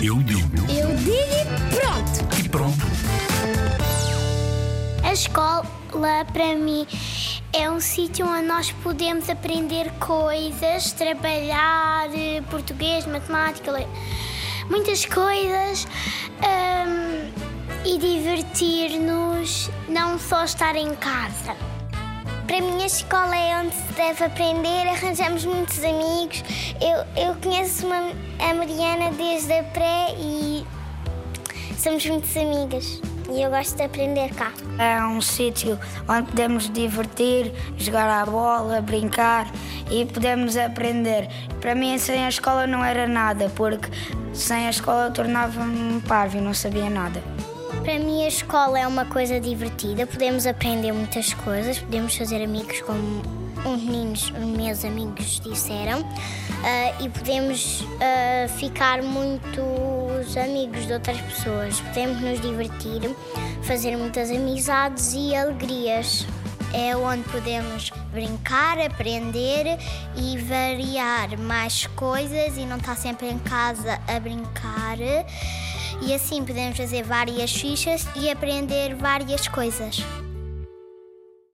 Eu digo. Eu digo e pronto. E pronto. A escola, para mim, é um sítio onde nós podemos aprender coisas, trabalhar eh, português, matemática, muitas coisas hum, e divertir-nos, não só estar em casa. Para mim, a escola é onde se deve aprender, arranjamos muitos amigos. Eu, eu conheço uma, a Mariana desde a pré e somos muitas amigas. E eu gosto de aprender cá. É um sítio onde podemos divertir, jogar à bola, brincar e podemos aprender. Para mim, sem a escola não era nada, porque sem a escola eu tornava-me parvo e não sabia nada. Para mim, a escola é uma coisa divertida, podemos aprender muitas coisas, podemos fazer amigos, como uns meninos, os meus amigos disseram, ah, e podemos ah, ficar muitos amigos de outras pessoas, podemos nos divertir, fazer muitas amizades e alegrias. É onde podemos brincar, aprender e variar mais coisas e não estar sempre em casa a brincar. E assim podemos fazer várias fichas e aprender várias coisas.